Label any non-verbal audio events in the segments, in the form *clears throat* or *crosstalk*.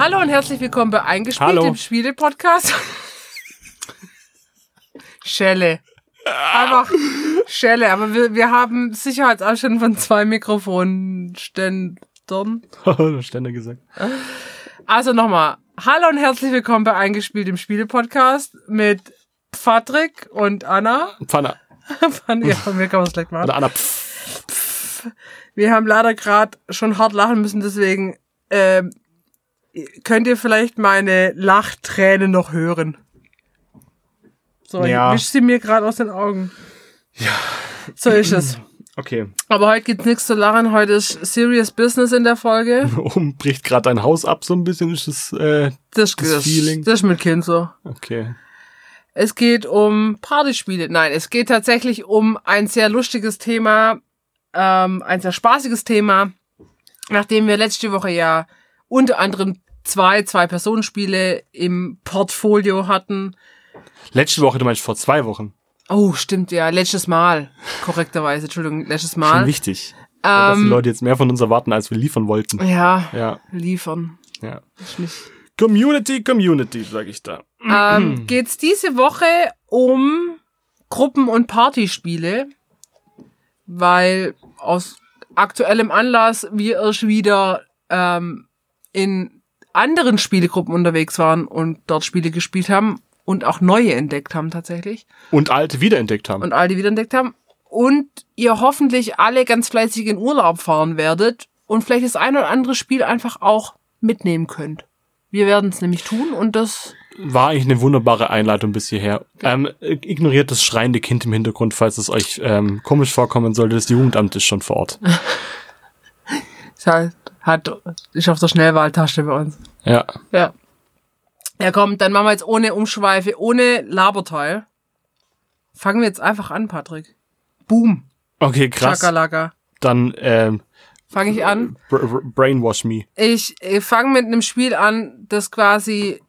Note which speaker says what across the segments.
Speaker 1: Hallo und herzlich willkommen bei Eingespielt,
Speaker 2: Hallo.
Speaker 1: dem Spiele-Podcast. Schelle. Einfach Schelle, aber wir, wir haben Sicherheitsabstand von zwei Mikrofonständern. *laughs*
Speaker 2: Ständer gesagt.
Speaker 1: Also nochmal. Hallo und herzlich willkommen bei Eingespielt, dem Spiele-Podcast mit Patrick und Anna.
Speaker 2: Pfanne.
Speaker 1: Von, ja, von mir kann man es gleich machen.
Speaker 2: Oder Anna. Pff.
Speaker 1: Wir haben leider gerade schon hart lachen müssen, deswegen ähm, könnt ihr vielleicht meine Lachtränen noch hören. So,
Speaker 2: Ja.
Speaker 1: ich wisch sie mir gerade aus den Augen. Ja. So ist es. *clears throat*
Speaker 2: Okay.
Speaker 1: Aber heute gibt's nichts zu lachen. Heute ist Serious Business in der Folge. *laughs*
Speaker 2: Oben bricht gerade dein Haus ab, so ein bisschen ist es. Äh,
Speaker 1: Das,
Speaker 2: Das
Speaker 1: das,
Speaker 2: Feeling.
Speaker 1: das ist mit Kind so.
Speaker 2: okay.
Speaker 1: Es geht um Partyspiele. Nein, es geht tatsächlich um ein sehr lustiges Thema, ähm, ein sehr spaßiges Thema, nachdem wir letzte Woche ja unter anderem zwei, zwei Personenspiele im Portfolio hatten.
Speaker 2: Letzte Woche, du meinst vor zwei Wochen.
Speaker 1: Oh, stimmt, ja, letztes Mal. Korrekterweise, Entschuldigung, letztes
Speaker 2: Schon
Speaker 1: Mal.
Speaker 2: wichtig. dass die
Speaker 1: Ähm,
Speaker 2: Leute jetzt mehr von uns erwarten, als wir liefern wollten.
Speaker 1: ja,
Speaker 2: Ja,
Speaker 1: liefern.
Speaker 2: ja. Community, Community, sag ich da.
Speaker 1: ähm, geht's diese Woche um Gruppen- und Partyspiele, weil aus aktuellem Anlass wir erst wieder ähm, in anderen Spielegruppen unterwegs waren und dort Spiele gespielt haben und auch neue entdeckt haben tatsächlich
Speaker 2: Und alte wiederentdeckt haben.
Speaker 1: und alte wieder entdeckt haben und ihr hoffentlich alle ganz fleißig in Urlaub fahren werdet und vielleicht das ein oder andere Spiel einfach auch mitnehmen könnt. Wir werden es nämlich tun und das
Speaker 2: War eigentlich eine wunderbare Einleitung bis hierher. Ähm, ignoriert das schreiende Kind im Hintergrund, falls es euch ähm, komisch vorkommen sollte. Das Jugendamt ist schon vor Ort. *laughs*
Speaker 1: Halt, hat, ist auf der Schnellwahltasche bei uns.
Speaker 2: Ja.
Speaker 1: Ja. Ja, komm, dann machen wir jetzt ohne Umschweife, ohne Laberteil. Fangen wir jetzt einfach an, Patrick. Boom.
Speaker 2: Okay, krass.
Speaker 1: Chakalaka.
Speaker 2: Dann ähm,
Speaker 1: Fange ich an.
Speaker 2: br br brainwash me.
Speaker 1: Ich äh, fange mit einem Spiel an, das quasi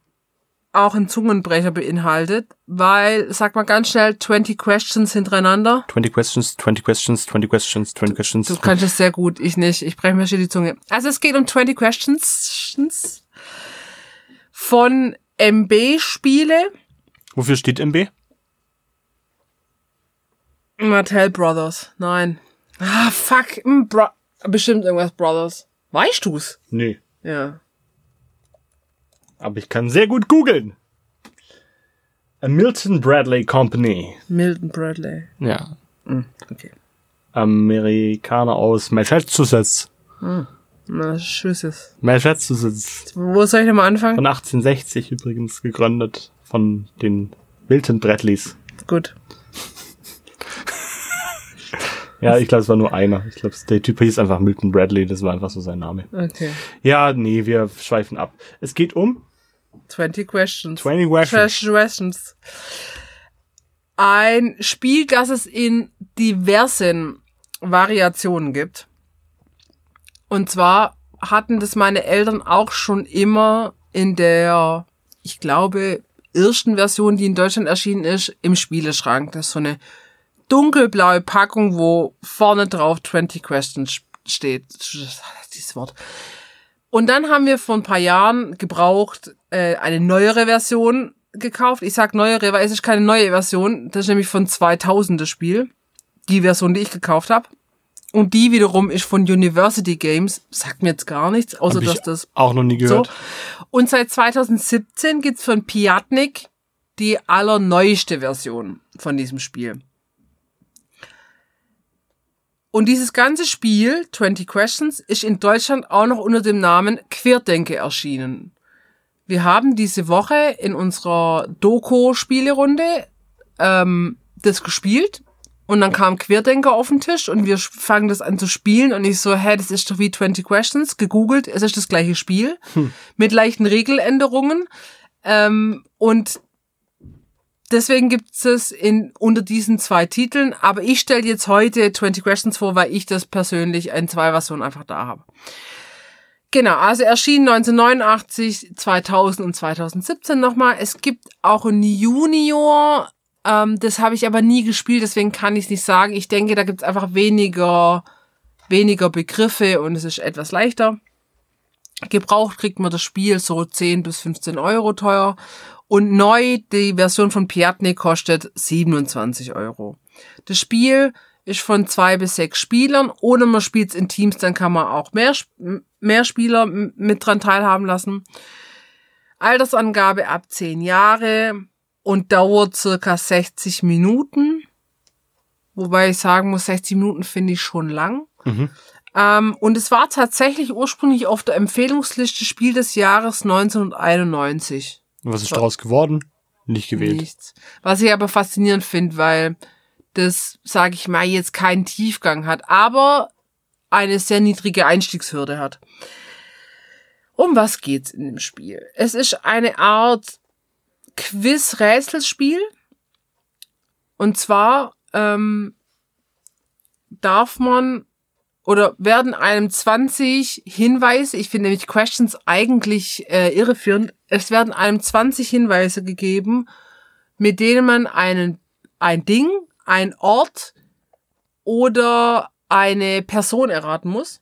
Speaker 1: auch einen Zungenbrecher beinhaltet, weil, sag mal ganz schnell, 20 Questions hintereinander.
Speaker 2: 20 questions, 20 questions, 20 questions, 20 questions.
Speaker 1: Du kannst es sehr gut, ich nicht. Ich breche mir schon die Zunge. Also es geht um 20 Questions von MB-Spiele.
Speaker 2: Wofür steht MB?
Speaker 1: Mattel Brothers. Nein. Ah, fuck. Bro Bestimmt irgendwas Brothers. Weißt du's?
Speaker 2: Nee.
Speaker 1: Ja.
Speaker 2: Aber ich kann sehr gut googeln. A Milton Bradley Company.
Speaker 1: Milton Bradley.
Speaker 2: Ja.
Speaker 1: Okay.
Speaker 2: Amerikaner aus Massachusetts.
Speaker 1: Na, tschüsses.
Speaker 2: Massachusetts.
Speaker 1: Wo soll ich nochmal anfangen?
Speaker 2: Von 1860 übrigens gegründet. Von den Milton Bradleys.
Speaker 1: Gut. *laughs*
Speaker 2: Ja, ich glaube, es war nur einer. Ich glaube, der Typ hieß einfach Milton Bradley. Das war einfach so sein Name.
Speaker 1: Okay.
Speaker 2: Ja, nee, wir schweifen ab. Es geht um
Speaker 1: 20 Questions.
Speaker 2: 20 questions.
Speaker 1: 20 Questions. Ein Spiel, das es in diversen Variationen gibt. Und zwar hatten das meine Eltern auch schon immer in der, ich glaube, ersten Version, die in Deutschland erschienen ist, im Spieleschrank. Das ist so eine dunkelblaue Packung, wo vorne drauf 20 Questions steht. Dieses Wort. Und dann haben wir vor ein paar Jahren gebraucht äh, eine neuere Version gekauft. Ich sag neuere, weil es ist keine neue Version. Das ist nämlich von 2000 das Spiel. Die Version, die ich gekauft habe. Und die wiederum ist von University Games. Sagt mir jetzt gar nichts, außer dass das
Speaker 2: auch noch nie
Speaker 1: so.
Speaker 2: gehört.
Speaker 1: Und seit 2017 gibt's von Piatnik die allerneueste Version von diesem Spiel. Und dieses ganze Spiel, 20 Questions, ist in Deutschland auch noch unter dem Namen Querdenke erschienen. Wir haben diese Woche in unserer Doku-Spielerunde ähm, das gespielt und dann kam Querdenker auf den Tisch und wir fangen das an zu spielen und ich so, hä, das ist doch wie 20 Questions, gegoogelt, es ist das gleiche Spiel mit leichten Regeländerungen ähm, und deswegen gibt es in unter diesen zwei Titeln, aber ich stelle jetzt heute 20 Questions vor, weil ich das persönlich in zwei Versionen einfach da habe. Genau, also erschien 1989, 2000 und 2017 nochmal. Es gibt auch ein Junior, ähm, das habe ich aber nie gespielt, deswegen kann ich es nicht sagen. Ich denke, da gibt es einfach weniger, weniger Begriffe und es ist etwas leichter. Gebraucht kriegt man das Spiel so 10 bis 15 Euro teuer. Und neu, die Version von Piatnik kostet 27 Euro. Das Spiel ist von zwei bis sechs Spielern. Oder man spielt es in Teams, dann kann man auch mehr, mehr Spieler mit dran teilhaben lassen. Altersangabe ab 10 Jahre und dauert circa 60 Minuten. Wobei ich sagen muss, 60 Minuten finde ich schon lang. Mhm. Ähm, und es war tatsächlich ursprünglich auf der Empfehlungsliste Spiel des Jahres 1991.
Speaker 2: Was ist so. daraus geworden? Nicht gewählt.
Speaker 1: Nichts. Was ich aber faszinierend finde, weil das, sage ich mal, jetzt keinen Tiefgang hat, aber eine sehr niedrige Einstiegshürde hat. Um was geht's in dem Spiel? Es ist eine Art Quiz-Rätselspiel. Und zwar ähm, darf man oder werden einem 20 Hinweise, ich finde nämlich Questions eigentlich äh, irreführend, es werden einem 20 Hinweise gegeben, mit denen man einen, ein Ding, ein Ort oder eine Person erraten muss.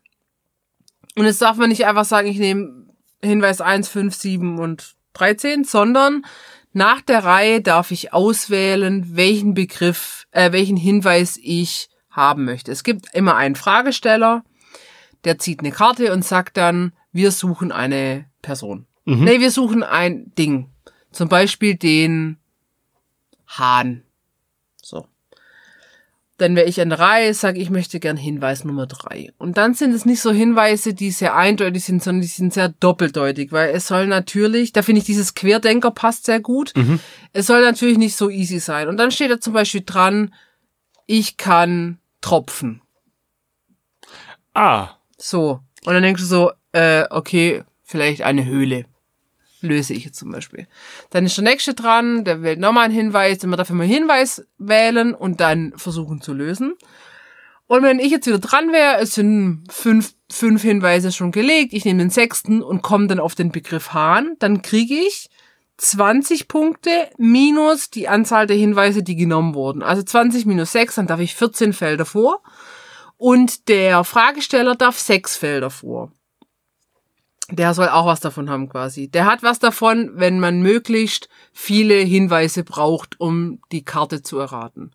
Speaker 1: Und jetzt darf man nicht einfach sagen, ich nehme Hinweis 1, 5, 7 und 13, sondern nach der Reihe darf ich auswählen, welchen Begriff, äh, welchen Hinweis ich haben möchte. Es gibt immer einen Fragesteller, der zieht eine Karte und sagt dann, wir suchen eine Person. Mhm. Nee, wir suchen ein Ding. Zum Beispiel den Hahn. So. Dann wäre ich an der Reihe, sage ich möchte gern Hinweis Nummer drei. Und dann sind es nicht so Hinweise, die sehr eindeutig sind, sondern die sind sehr doppeldeutig, weil es soll natürlich, da finde ich dieses Querdenker passt sehr gut. Mhm. Es soll natürlich nicht so easy sein. Und dann steht da zum Beispiel dran, ich kann tropfen.
Speaker 2: Ah.
Speaker 1: So. Und dann denkst du so, äh, okay, vielleicht eine Höhle. Löse ich jetzt zum Beispiel. Dann ist der nächste dran, der wählt nochmal einen Hinweis, immer dafür mal einen Hinweis wählen und dann versuchen zu lösen. Und wenn ich jetzt wieder dran wäre, es sind fünf, fünf Hinweise schon gelegt, ich nehme den sechsten und komme dann auf den Begriff Hahn, dann kriege ich 20 Punkte minus die Anzahl der Hinweise, die genommen wurden. Also 20 minus 6, dann darf ich 14 Felder vor. Und der Fragesteller darf 6 Felder vor. Der soll auch was davon haben quasi. Der hat was davon, wenn man möglichst viele Hinweise braucht, um die Karte zu erraten.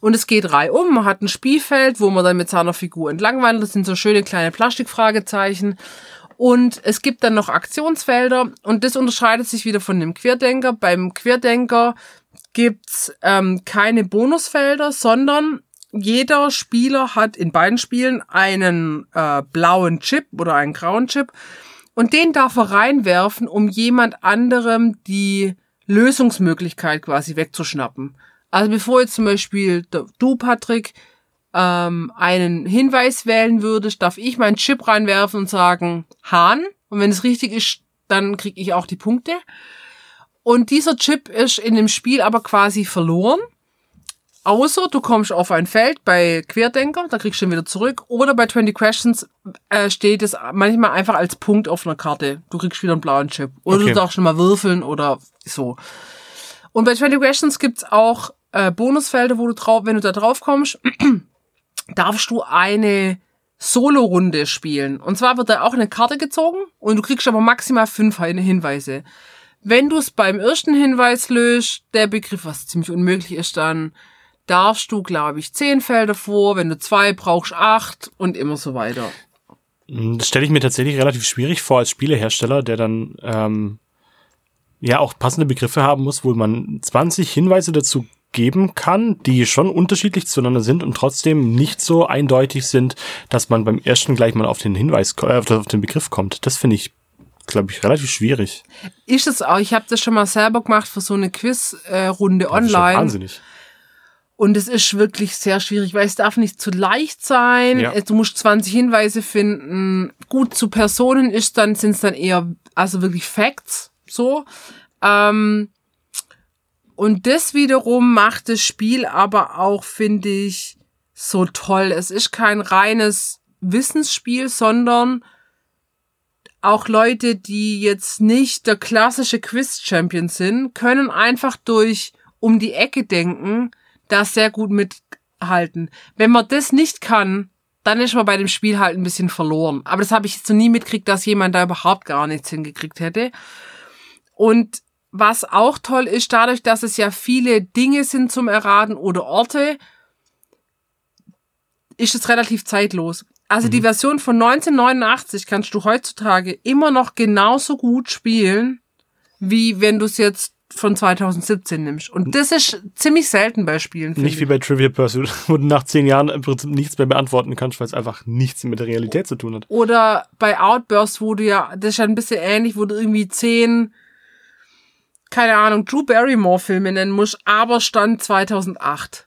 Speaker 1: Und es geht reihum. Man hat ein Spielfeld, wo man dann mit seiner Figur entlangwandelt. Das sind so schöne kleine Plastikfragezeichen. Und es gibt dann noch Aktionsfelder und das unterscheidet sich wieder von dem Querdenker. Beim Querdenker gibt's ähm, keine Bonusfelder, sondern jeder Spieler hat in beiden Spielen einen äh, blauen Chip oder einen grauen Chip und den darf er reinwerfen, um jemand anderem die Lösungsmöglichkeit quasi wegzuschnappen. Also bevor jetzt zum Beispiel du, Patrick, ähm, einen Hinweis wählen würdest, darf ich meinen Chip reinwerfen und sagen Hahn. Und wenn es richtig ist, dann kriege ich auch die Punkte. Und dieser Chip ist in dem Spiel aber quasi verloren. Außer du kommst auf ein Feld bei Querdenker, da kriegst du ihn wieder zurück. Oder bei 20 Questions äh, steht es manchmal einfach als Punkt auf einer Karte. Du kriegst wieder einen blauen Chip. Oder okay. du darfst schon mal würfeln oder so. Und bei 20 Questions gibt's auch äh, Bonusfelder, wo du drauf, wenn du da drauf kommst, *clears throat* darfst du eine Solo-Runde spielen. Und zwar wird da auch eine Karte gezogen und du kriegst aber maximal fünf Hinweise. Wenn du es beim ersten Hinweis löst, der Begriff, was ziemlich unmöglich ist, dann darfst du, glaube ich, zehn Felder vor. Wenn du zwei brauchst, acht und immer so weiter.
Speaker 2: Das stelle ich mir tatsächlich relativ schwierig vor als Spielehersteller, der dann ähm, ja auch passende Begriffe haben muss, wo man 20 Hinweise dazu geben kann, die schon unterschiedlich zueinander sind und trotzdem nicht so eindeutig sind, dass man beim ersten gleich mal auf den Hinweis, äh, auf den Begriff kommt. Das finde ich, glaube ich, relativ schwierig.
Speaker 1: Ist es auch. Ich habe das schon mal selber gemacht für so eine Quizrunde äh, online. Das ist wahnsinnig. Und es ist wirklich sehr schwierig, weil es darf nicht zu leicht sein. Ja. Du musst 20 Hinweise finden. Gut, zu Personen ist dann, sind es dann eher, also wirklich Facts, so. Ähm, und das wiederum macht das Spiel aber auch, finde ich, so toll. Es ist kein reines Wissensspiel, sondern auch Leute, die jetzt nicht der klassische Quiz-Champion sind, können einfach durch um die Ecke denken, da sehr gut mithalten. Wenn man das nicht kann, dann ist man bei dem Spiel halt ein bisschen verloren. Aber das habe ich jetzt noch nie mitgekriegt, dass jemand da überhaupt gar nichts hingekriegt hätte. Und was auch toll ist, dadurch, dass es ja viele Dinge sind zum Erraten oder Orte, ist es relativ zeitlos. Also die Version von 1989 kannst du heutzutage immer noch genauso gut spielen, wie wenn du es jetzt von 2017 nimmst. Und das ist ziemlich selten bei Spielen.
Speaker 2: Nicht wie
Speaker 1: ich.
Speaker 2: bei Trivia Pursuit, *laughs* wo du nach zehn Jahren im Prinzip nichts mehr beantworten kannst, weil es einfach nichts mit der Realität zu tun hat.
Speaker 1: Oder bei Outburst, wo du ja, das ist ja ein bisschen ähnlich, wo du irgendwie zehn, keine Ahnung, Drew Barrymore Filme nennen musst, aber Stand 2008.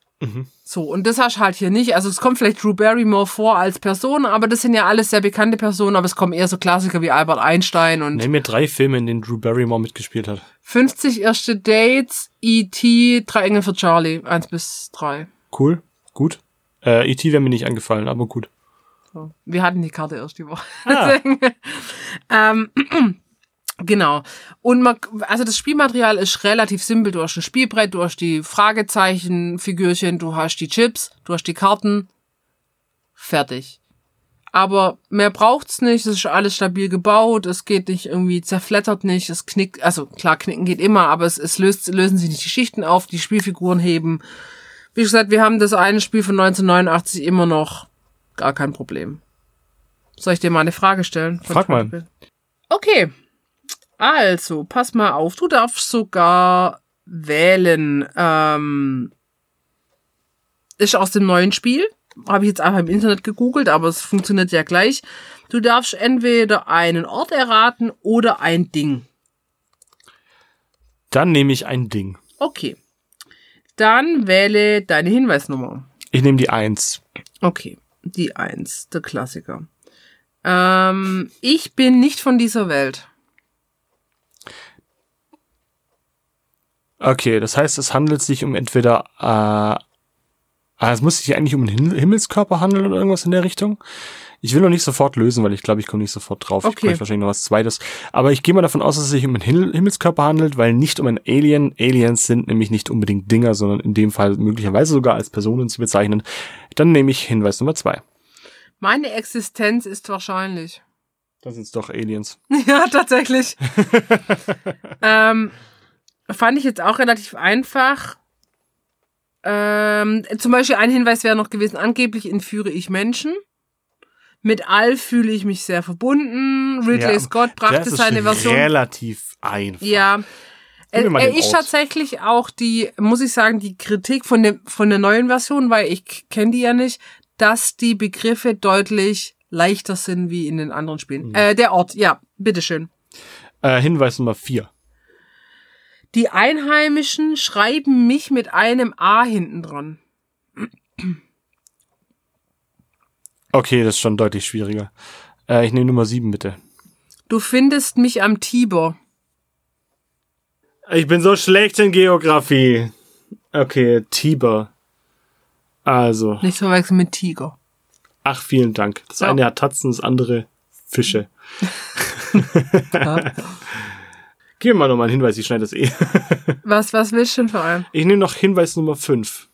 Speaker 1: So, und das hast du halt hier nicht. Also es kommt vielleicht Drew Barrymore vor als Person, aber das sind ja alles sehr bekannte Personen, aber es kommen eher so Klassiker wie Albert Einstein und
Speaker 2: Nenn mir drei Filme, in denen Drew Barrymore mitgespielt hat.
Speaker 1: 50 erste Dates, E.T., Drei Engel für Charlie, eins bis drei.
Speaker 2: Cool, gut. Äh, E.T. wäre mir nicht angefallen, aber gut.
Speaker 1: So. Wir hatten die Karte erst die Woche.
Speaker 2: Ah. *laughs*
Speaker 1: Ähm, genau. Und man, also das Spielmaterial ist relativ simpel. Du hast ein Spielbrett, du hast die Fragezeichenfigürchen, du hast die Chips, du hast die Karten. Fertig. Aber mehr braucht's nicht, es ist alles stabil gebaut, es geht nicht irgendwie, zerflettert nicht, es knickt, also klar, knicken geht immer, aber es, es löst, lösen sich nicht die Schichten auf, die Spielfiguren heben. Wie gesagt, wir haben das eine Spiel von 1989 immer noch, gar kein Problem. Soll ich dir mal eine Frage stellen?
Speaker 2: Frag mal.
Speaker 1: Okay. Also, pass mal auf, du darfst sogar wählen. Ähm, ist aus dem neuen Spiel. Habe ich jetzt einfach im Internet gegoogelt, aber es funktioniert ja gleich. Du darfst entweder einen Ort erraten oder ein Ding.
Speaker 2: Dann nehme ich ein Ding.
Speaker 1: Okay. Dann wähle deine Hinweisnummer.
Speaker 2: Ich nehme die Eins.
Speaker 1: Okay, die Eins, der Klassiker. Ähm, ich bin nicht von dieser Welt.
Speaker 2: Okay, das heißt, es handelt sich um entweder, äh, ah, es muss sich eigentlich um einen Him- Himmelskörper handeln oder irgendwas in der Richtung. Ich will noch nicht sofort lösen, weil ich glaube, ich komme nicht sofort drauf. Ich
Speaker 1: Okay.
Speaker 2: bräuchte wahrscheinlich noch was Zweites. Aber ich gehe mal davon aus, dass es sich um einen Himmel- Himmelskörper handelt, weil nicht um einen Alien. Aliens sind nämlich nicht unbedingt Dinger, sondern in dem Fall möglicherweise sogar als Personen zu bezeichnen. Dann nehme ich Hinweis Nummer zwei.
Speaker 1: Meine Existenz ist wahrscheinlich.
Speaker 2: Das sind doch Aliens. *laughs*
Speaker 1: Ja, tatsächlich. *laughs* ähm, fand ich jetzt auch relativ einfach. Ähm, zum Beispiel ein Hinweis wäre noch gewesen, angeblich entführe ich Menschen. Mit All fühle ich mich sehr verbunden. Ridley
Speaker 2: Ja,
Speaker 1: Scott brachte
Speaker 2: das ist
Speaker 1: seine Version.
Speaker 2: relativ einfach.
Speaker 1: Ja. Er, er ist
Speaker 2: Ort.
Speaker 1: tatsächlich auch die, muss ich sagen, die Kritik von, dem, von der neuen Version, weil ich kenne die ja nicht, dass die Begriffe deutlich leichter sind wie in den anderen Spielen.
Speaker 2: Mhm.
Speaker 1: Äh, der Ort, ja, bitteschön.
Speaker 2: Äh, Hinweis Nummer vier.
Speaker 1: Die Einheimischen schreiben mich mit einem A hinten dran.
Speaker 2: Okay, das ist schon deutlich schwieriger. Äh, ich nehme Nummer sieben, bitte.
Speaker 1: Du findest mich am Tiber.
Speaker 2: Ich bin so schlecht in Geografie. Okay, Tiber. Also,
Speaker 1: Nicht verwechseln mit Tiger.
Speaker 2: ach, vielen Dank. Das
Speaker 1: Ja.
Speaker 2: eine hat Tatzen, das andere Fische.
Speaker 1: Ja. *laughs* *laughs*
Speaker 2: Gib mir mal nochmal einen Hinweis, ich schneide das eh. *laughs*
Speaker 1: Was, was willst du denn für einen?
Speaker 2: Ich nehme noch Hinweis Nummer fünf.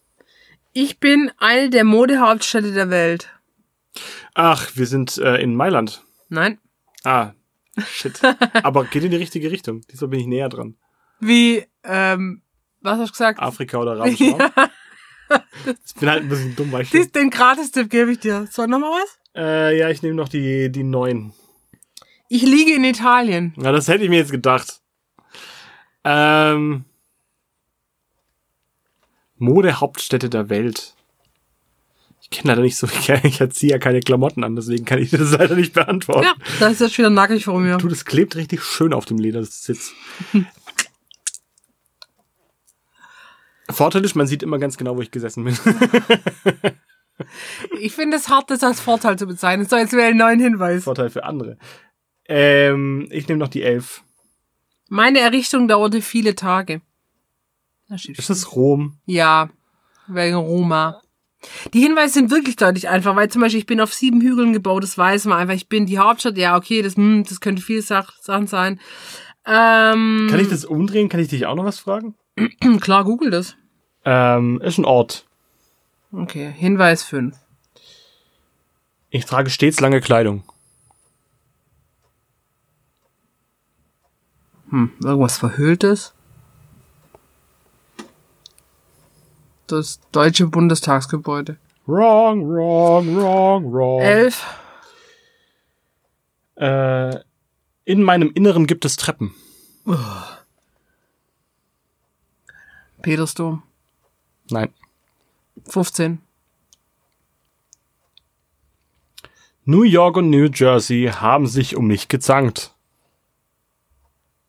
Speaker 1: Ich bin eine der Modehauptstädte der Welt.
Speaker 2: Ach, wir sind äh, in Mailand.
Speaker 1: Nein.
Speaker 2: Ah, shit. *laughs* Aber geht in die richtige Richtung. Diesmal bin ich näher dran.
Speaker 1: Wie, ähm, was hast du gesagt?
Speaker 2: Afrika oder *laughs* Arabischer Raum. Ich bin halt ein bisschen dumm, weil ich
Speaker 1: Dies, den Gratistipp gebe ich dir. Soll noch mal was?
Speaker 2: äh, Ja, ich nehme noch die, die neun.
Speaker 1: Ich liege in Italien.
Speaker 2: Na, das hätte ich mir jetzt gedacht. Ähm, Modehauptstädte der Welt. Ich kenne leider nicht so, *laughs* ich erziehe ja keine Klamotten an, deswegen kann ich das leider nicht beantworten.
Speaker 1: Ja, das ist jetzt wieder nackig vor mir.
Speaker 2: Du, das klebt richtig schön auf dem Ledersitz. *laughs* Vorteil ist, man sieht immer ganz genau, wo ich gesessen bin. *laughs*
Speaker 1: Ich finde es hart, das als Vorteil zu bezeichnen. So, jetzt wäre ein neuen Hinweis.
Speaker 2: Vorteil für andere. Ähm, ich nehme noch die elf.
Speaker 1: Meine Errichtung dauerte viele Tage. Da steht
Speaker 2: Ist das Rom?
Speaker 1: Ja, wegen Roma. Die Hinweise sind wirklich deutlich einfach, weil zum Beispiel ich bin auf sieben Hügeln gebaut, das weiß man einfach. Ich bin die Hauptstadt, ja, okay, das, hm, das könnte viele Sach Sachen sein. Ähm,
Speaker 2: Kann ich das umdrehen? Kann ich dich auch noch was fragen? *clears throat*
Speaker 1: Klar, google das.
Speaker 2: Ähm, ist ein Ort.
Speaker 1: Okay, Hinweis 5.
Speaker 2: Ich trage stets lange Kleidung.
Speaker 1: Hm, irgendwas Verhülltes? Das deutsche Bundestagsgebäude.
Speaker 2: Wrong, wrong, wrong, wrong.
Speaker 1: Elf.
Speaker 2: Äh, in meinem Inneren gibt es Treppen.
Speaker 1: Petersdom.
Speaker 2: Nein.
Speaker 1: 15.
Speaker 2: New York und New Jersey haben sich um mich gezankt.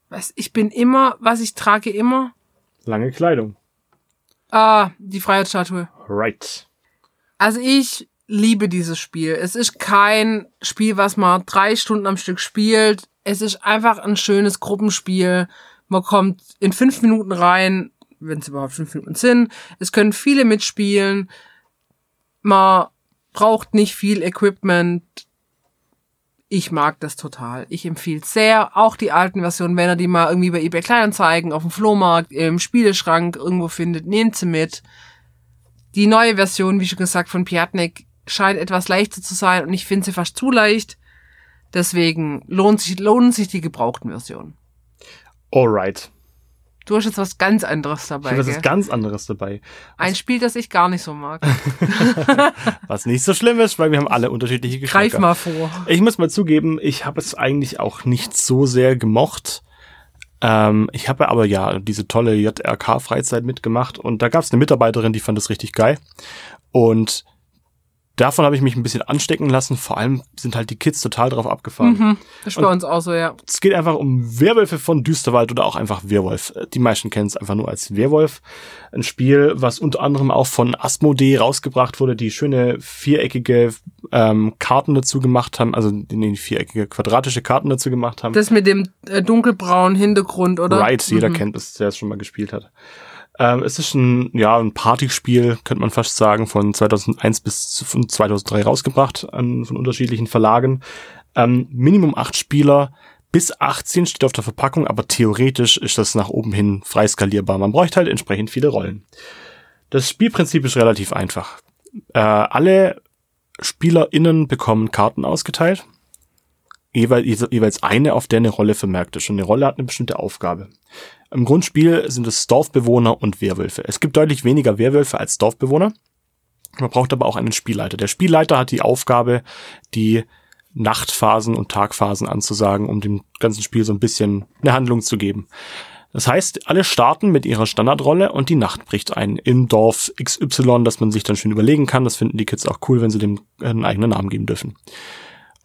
Speaker 1: Was, ich bin immer, was ich trage immer?
Speaker 2: Lange Kleidung.
Speaker 1: Ah, die Freiheitsstatue.
Speaker 2: Right.
Speaker 1: Also ich liebe dieses Spiel. Es ist kein Spiel, was man drei Stunden am Stück spielt. Es ist einfach ein schönes Gruppenspiel. Man kommt in fünf Minuten rein, wenn es überhaupt fünf Minuten sind. Es können viele mitspielen. Man braucht nicht viel Equipment. Ich mag das total. Ich empfehle sehr. Auch die alten Versionen, wenn ihr die mal irgendwie bei eBay Kleinanzeigen, auf dem Flohmarkt, im Spieleschrank irgendwo findet, nehmt sie mit. Die neue Version, wie schon gesagt, von Piatnik scheint etwas leichter zu sein und ich finde sie fast zu leicht. Deswegen lohnt sich, lohnen sich die gebrauchten Versionen.
Speaker 2: Alright.
Speaker 1: Du hast jetzt was ganz anderes dabei.
Speaker 2: Das
Speaker 1: gell?
Speaker 2: ist ganz anderes dabei.
Speaker 1: Ein Spiel, das ich gar nicht so mag. *laughs*
Speaker 2: Was nicht so schlimm ist, weil wir haben alle unterschiedliche Geschmäcker.
Speaker 1: Greif mal vor.
Speaker 2: Ich muss mal zugeben, ich habe es eigentlich auch nicht so sehr gemocht. Ähm, ich habe aber ja diese tolle JRK-Freizeit mitgemacht und da gab es eine Mitarbeiterin, die fand das richtig geil. Und davon habe ich mich ein bisschen anstecken lassen. Vor allem sind halt die Kids total drauf abgefahren.
Speaker 1: Mhm, das ist bei uns auch so, ja.
Speaker 2: Es geht einfach um Werwölfe von Düsterwald oder auch einfach Werwolf. Die meisten kennen es einfach nur als Werwolf. Ein Spiel, was unter anderem auch von Asmodee rausgebracht wurde, die schöne viereckige ähm, Karten dazu gemacht haben, also nee, viereckige quadratische Karten dazu gemacht haben.
Speaker 1: Das mit dem äh, dunkelbraunen Hintergrund, oder?
Speaker 2: Right, jeder kennt es, der es schon mal gespielt hat. Ähm, es ist ein, ja, ein Partyspiel, könnte man fast sagen, von 2001 bis zu- von 2003 rausgebracht, an, von unterschiedlichen Verlagen. Ähm, Minimum acht Spieler, bis 18 steht auf der Verpackung, aber theoretisch ist das nach oben hin frei skalierbar. Man bräuchte halt entsprechend viele Rollen. Das Spielprinzip ist relativ einfach. Äh, alle SpielerInnen bekommen Karten ausgeteilt. Jeweils, jeweils eine, auf der eine Rolle vermerkt ist. Und eine Rolle hat eine bestimmte Aufgabe. Im Grundspiel sind es Dorfbewohner und Werwölfe. Es gibt deutlich weniger Werwölfe als Dorfbewohner. Man braucht aber auch einen Spielleiter. Der Spielleiter hat die Aufgabe, die Nachtphasen und Tagphasen anzusagen, um dem ganzen Spiel so ein bisschen eine Handlung zu geben. Das heißt, alle starten mit ihrer Standardrolle und die Nacht bricht ein im Dorf XY, das man sich dann schön überlegen kann. Das finden die Kids auch cool, wenn sie dem einen eigenen Namen geben dürfen.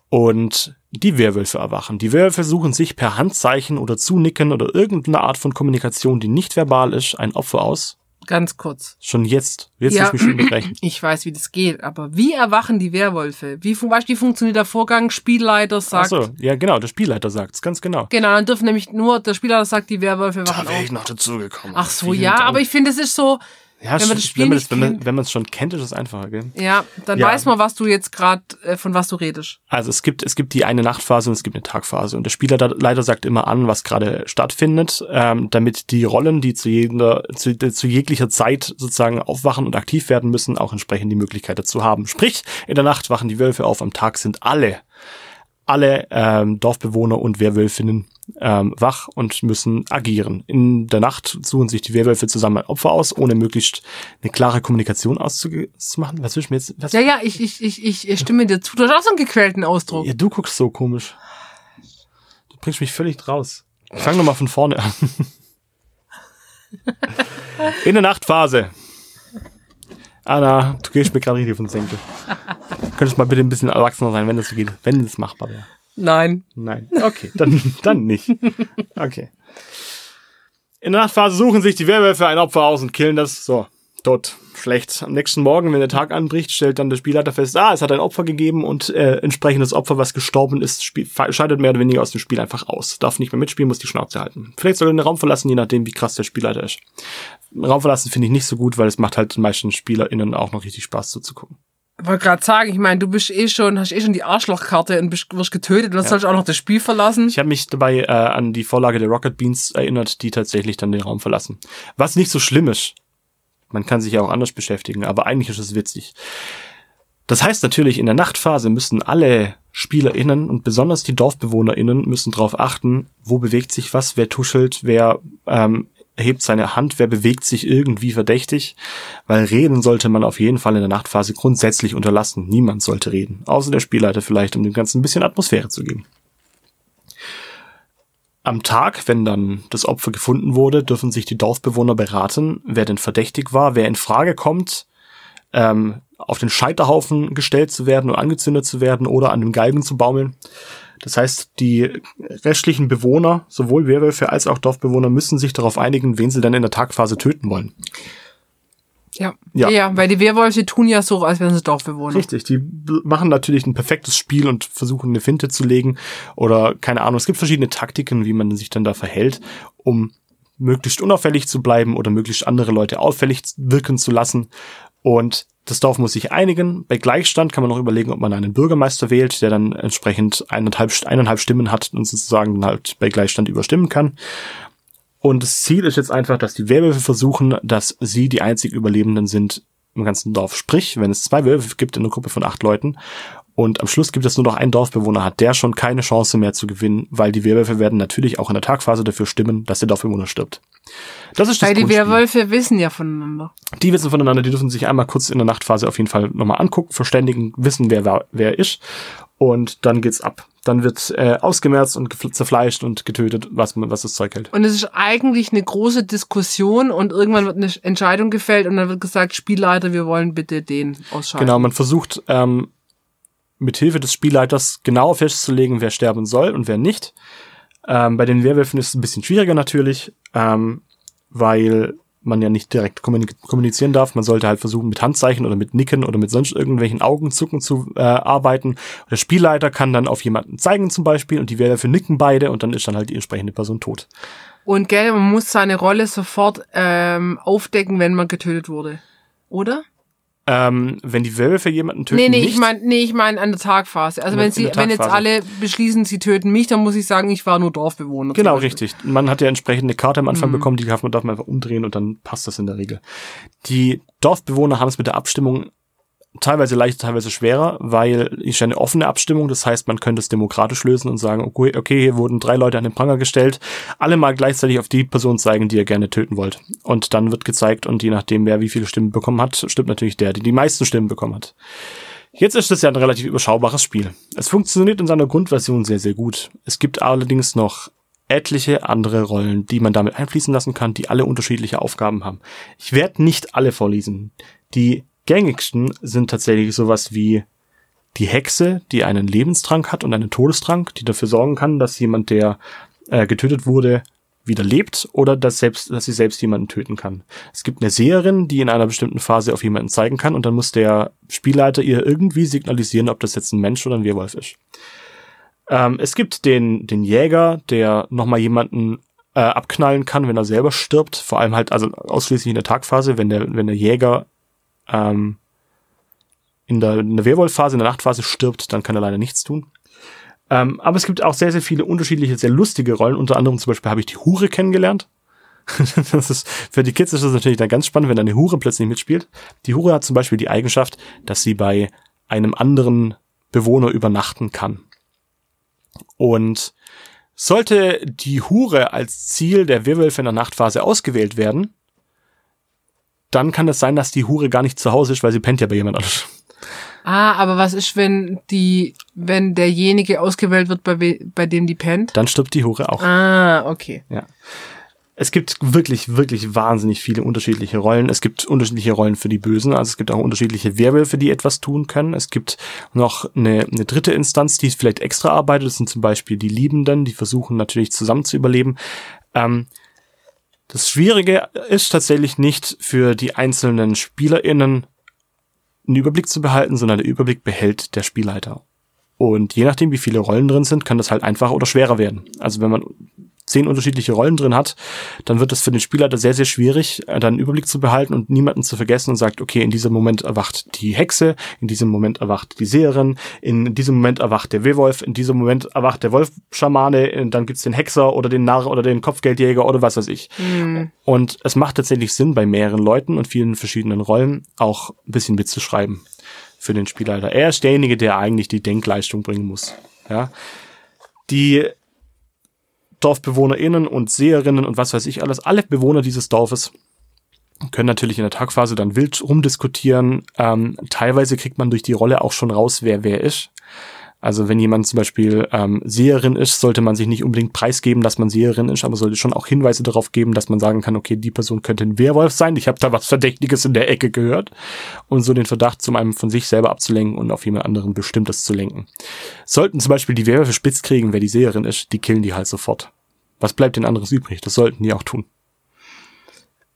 Speaker 2: Und die Werwölfe erwachen. Die Werwölfe suchen sich per Handzeichen oder Zunicken oder irgendeine Art von Kommunikation, die nicht verbal ist, ein Opfer aus.
Speaker 1: Ganz kurz.
Speaker 2: Schon jetzt. Jetzt
Speaker 1: Ja.
Speaker 2: ja. mich schon brechen.
Speaker 1: Ich weiß, wie das geht, aber wie erwachen die Werwölfe? Wie, du, wie funktioniert der Vorgang? Spielleiter
Speaker 2: Ach
Speaker 1: sagt.
Speaker 2: so, ja genau, der Spielleiter sagt's, ganz genau.
Speaker 1: Genau, dann dürfen nämlich nur, der Spielleiter sagt, die Werwölfe wachen
Speaker 2: Da wäre
Speaker 1: auf.
Speaker 2: ich noch dazugekommen.
Speaker 1: Ach so,
Speaker 2: Vielen
Speaker 1: ja,
Speaker 2: Dank.
Speaker 1: aber ich finde, es ist so,
Speaker 2: ja,
Speaker 1: wenn man das Spiel
Speaker 2: wenn man
Speaker 1: nicht
Speaker 2: wenn man, wenn man es schon kennt, ist es einfacher, gell?
Speaker 1: ja, dann
Speaker 2: Ja.
Speaker 1: weiß man, was du jetzt gerade, äh, von was du redest.
Speaker 2: Also es gibt, es gibt die eine Nachtphase und es gibt eine Tagphase. Und der Spieler leider sagt immer an, was gerade stattfindet, ähm, damit die Rollen, die zu jeder, zu, zu jeglicher Zeit sozusagen aufwachen und aktiv werden müssen, auch entsprechend die Möglichkeit dazu haben. Sprich, in der Nacht wachen die Wölfe auf, am Tag sind alle, alle ähm, Dorfbewohner und Werwölfinnen ähm, wach und müssen agieren. In der Nacht suchen sich die Werwölfe zusammen ein Opfer aus, ohne möglichst eine klare Kommunikation auszumachen. Was willst du mir jetzt? Was?
Speaker 1: Ja, ja, ich, ich, ich, ich, stimme dir zu. Du hast auch so einen gequälten Ausdruck.
Speaker 2: Ja, du guckst so komisch. Du bringst mich völlig raus. Ich fang noch mal von vorne an. *laughs* In der Nachtphase. Anna, du gehst mir gerade richtig auf den Senkel. Könntest mal bitte ein bisschen erwachsener sein, wenn das so geht. Wenn das machbar wäre.
Speaker 1: Nein.
Speaker 2: Nein. Okay, dann, dann nicht. Okay. In der Nachtphase suchen sich die Werwölfe ein Opfer aus und killen das. So, tot. Schlecht. Am nächsten Morgen, wenn der Tag anbricht, stellt dann der Spielleiter fest, ah, es hat ein Opfer gegeben und äh, entsprechendes Opfer, was gestorben ist, scheidet mehr oder weniger aus dem Spiel einfach aus. Darf nicht mehr mitspielen, muss die Schnauze halten. Vielleicht soll er den Raum verlassen, je nachdem, wie krass der Spielleiter ist. Raum verlassen finde ich nicht so gut, weil es macht halt den meisten SpielerInnen auch noch richtig Spaß zuzugucken.
Speaker 1: Ich wollte gerade sagen, ich meine, du bist eh schon, hast eh schon die Arschlochkarte und bist, wirst getötet und dann sollst du auch noch das Spiel verlassen.
Speaker 2: Ich habe mich dabei äh, an die Vorlage der Rocket Beans erinnert, die tatsächlich dann den Raum verlassen. Was nicht so schlimm ist. Man kann sich ja auch anders beschäftigen, aber eigentlich ist es witzig. Das heißt natürlich, in der Nachtphase müssen alle SpielerInnen und besonders die DorfbewohnerInnen müssen darauf achten, wo bewegt sich was, wer tuschelt, wer ähm, hebt seine Hand, wer bewegt sich irgendwie verdächtig, weil reden sollte man auf jeden Fall in der Nachtphase grundsätzlich unterlassen. Niemand sollte reden, außer der Spielleiter vielleicht, um dem Ganzen ein bisschen Atmosphäre zu geben. Am Tag, wenn dann das Opfer gefunden wurde, dürfen sich die Dorfbewohner beraten, wer denn verdächtig war, wer in Frage kommt, ähm, auf den Scheiterhaufen gestellt zu werden und angezündet zu werden oder an den Galgen zu baumeln. Das heißt, die restlichen Bewohner, sowohl Werwölfe als auch Dorfbewohner, müssen sich darauf einigen, wen sie dann in der Tagphase töten wollen.
Speaker 1: Ja. ja. Ja, weil die Werwölfe tun ja so, als wären sie Dorfbewohner.
Speaker 2: Richtig, die machen natürlich ein perfektes Spiel und versuchen eine Finte zu legen oder keine Ahnung. Es gibt verschiedene Taktiken, wie man sich dann da verhält, um möglichst unauffällig zu bleiben oder möglichst andere Leute auffällig wirken zu lassen. Und das Dorf muss sich einigen. Bei Gleichstand kann man noch überlegen, ob man einen Bürgermeister wählt, der dann entsprechend eineinhalb, eineinhalb Stimmen hat und sozusagen dann halt bei Gleichstand überstimmen kann. Und das Ziel ist jetzt einfach, dass die Werwölfe versuchen, dass sie die einzig Überlebenden sind im ganzen Dorf. Sprich, wenn es zwei Werwölfe gibt in einer Gruppe von acht Leuten und am Schluss gibt es nur noch einen Dorfbewohner, hat der schon keine Chance mehr zu gewinnen, weil die Werwölfe werden natürlich auch in der Tagphase dafür stimmen, dass der Dorfbewohner stirbt.
Speaker 1: Das ist das Weil die Werwölfe wissen ja voneinander.
Speaker 2: Die wissen voneinander, die dürfen sich einmal kurz in der Nachtphase auf jeden Fall nochmal angucken, verständigen, wissen, wer wer ist. Und dann geht's ab. Dann wird äh, ausgemerzt und zerfleischt und getötet, was, was das Zeug hält.
Speaker 1: Und es ist eigentlich eine große Diskussion und irgendwann wird eine Entscheidung gefällt und dann wird gesagt, Spielleiter, wir wollen bitte den ausschalten.
Speaker 2: Genau, man versucht ähm, mit Hilfe des Spielleiters genau festzulegen, wer sterben soll und wer nicht. Ähm, bei den Werwölfen ist es ein bisschen schwieriger natürlich, ähm, weil man ja nicht direkt kommunizieren darf. Man sollte halt versuchen, mit Handzeichen oder mit Nicken oder mit sonst irgendwelchen Augenzucken zu äh, arbeiten. Der Spielleiter kann dann auf jemanden zeigen zum Beispiel und die Werwölfe nicken beide und dann ist dann halt die entsprechende Person tot.
Speaker 1: Und gell, man muss seine Rolle sofort ähm, aufdecken, wenn man getötet wurde. Oder?
Speaker 2: Ähm, wenn die Wölfe jemanden töten.
Speaker 1: Nee, nee, nicht, ich meine, nee, ich meine an der Tagphase. Also wenn sie, wenn jetzt alle beschließen, sie töten mich, dann muss ich sagen, ich war nur Dorfbewohner.
Speaker 2: Genau, richtig. Man hat ja entsprechend eine Karte am Anfang mhm. bekommen, die darf man, darf man einfach umdrehen und dann passt das in der Regel. Die Dorfbewohner haben es mit der Abstimmung teilweise leichter, teilweise schwerer, weil ich eine offene Abstimmung, das heißt, man könnte es demokratisch lösen und sagen, okay, okay, hier wurden drei Leute an den Pranger gestellt, alle mal gleichzeitig auf die Person zeigen, die ihr gerne töten wollt. Und dann wird gezeigt und je nachdem, wer wie viele Stimmen bekommen hat, stimmt natürlich der, der die meisten Stimmen bekommen hat. Jetzt ist es ja ein relativ überschaubares Spiel. Es funktioniert in seiner Grundversion sehr, sehr gut. Es gibt allerdings noch etliche andere Rollen, die man damit einfließen lassen kann, die alle unterschiedliche Aufgaben haben. Ich werde nicht alle vorlesen. Die gängigsten sind tatsächlich sowas wie die Hexe, die einen Lebenstrank hat und einen Todestrank, die dafür sorgen kann, dass jemand, der äh, getötet wurde, wieder lebt oder dass, selbst, dass sie selbst jemanden töten kann. Es gibt eine Seherin, die in einer bestimmten Phase auf jemanden zeigen kann und dann muss der Spielleiter ihr irgendwie signalisieren, ob das jetzt ein Mensch oder ein Werwolf ist. Ähm, es gibt den, den Jäger, der nochmal jemanden äh, abknallen kann, wenn er selber stirbt. Vor allem halt, also ausschließlich in der Tagphase, wenn der, wenn der Jäger ähm, in der, in der Werwolf-Phase, in der Nachtphase stirbt, dann kann er leider nichts tun. Ähm, aber es gibt auch sehr, sehr viele unterschiedliche, sehr lustige Rollen. Unter anderem zum Beispiel habe ich die Hure kennengelernt. *laughs* das ist, für die Kids ist das natürlich dann ganz spannend, wenn eine Hure plötzlich mitspielt. Die Hure hat zum Beispiel die Eigenschaft, dass sie bei einem anderen Bewohner übernachten kann. Und sollte die Hure als Ziel der Werwölfe in der Nachtphase ausgewählt werden, dann kann es sein, dass die Hure gar nicht zu Hause ist, weil sie pennt ja bei jemand anders.
Speaker 1: Ah, aber was ist, wenn die, wenn derjenige ausgewählt wird, bei, bei dem die pennt?
Speaker 2: Dann stirbt die Hure auch.
Speaker 1: Ah, okay.
Speaker 2: Ja. Es gibt wirklich, wirklich wahnsinnig viele unterschiedliche Rollen. Es gibt unterschiedliche Rollen für die Bösen, also es gibt auch unterschiedliche Werwölfe, die etwas tun können. Es gibt noch eine, eine dritte Instanz, die vielleicht extra arbeitet. Das sind zum Beispiel die Liebenden, die versuchen natürlich zusammen zu überleben. Ähm, das Schwierige ist tatsächlich nicht für die einzelnen SpielerInnen einen Überblick zu behalten, sondern der Überblick behält der Spielleiter. Und je nachdem, wie viele Rollen drin sind, kann das halt einfacher oder schwerer werden. Also wenn man zehn unterschiedliche Rollen drin hat, dann wird es für den Spielleiter sehr, sehr schwierig, äh, dann einen Überblick zu behalten und niemanden zu vergessen und sagt, okay, in diesem Moment erwacht die Hexe, in diesem Moment erwacht die Seherin, in diesem Moment erwacht der Werwolf, in diesem Moment erwacht der Wolfschamane, dann gibt's den Hexer oder den Narr oder den Kopfgeldjäger oder was weiß ich. Mhm. Und es macht tatsächlich Sinn, bei mehreren Leuten und vielen verschiedenen Rollen auch ein bisschen mitzuschreiben. für den Spielleiter. Er ist derjenige, der eigentlich die Denkleistung bringen muss. Ja. Die DorfbewohnerInnen und Seherinnen und was weiß ich alles, alle Bewohner dieses Dorfes können natürlich in der Tagphase dann wild rumdiskutieren. Ähm, teilweise kriegt man durch die Rolle auch schon raus, wer wer ist. Also wenn jemand zum Beispiel ähm, Seherin ist, sollte man sich nicht unbedingt preisgeben, dass man Seherin ist, aber sollte schon auch Hinweise darauf geben, dass man sagen kann, okay, die Person könnte ein Werwolf sein, ich habe da was Verdächtiges in der Ecke gehört. Und so den Verdacht zum einen von sich selber abzulenken und auf jemand anderen Bestimmtes zu lenken. Sollten zum Beispiel die Werwölfe spitz kriegen, wer die Seherin ist, die killen die halt sofort. Was bleibt denn anderes übrig? Das sollten die auch tun.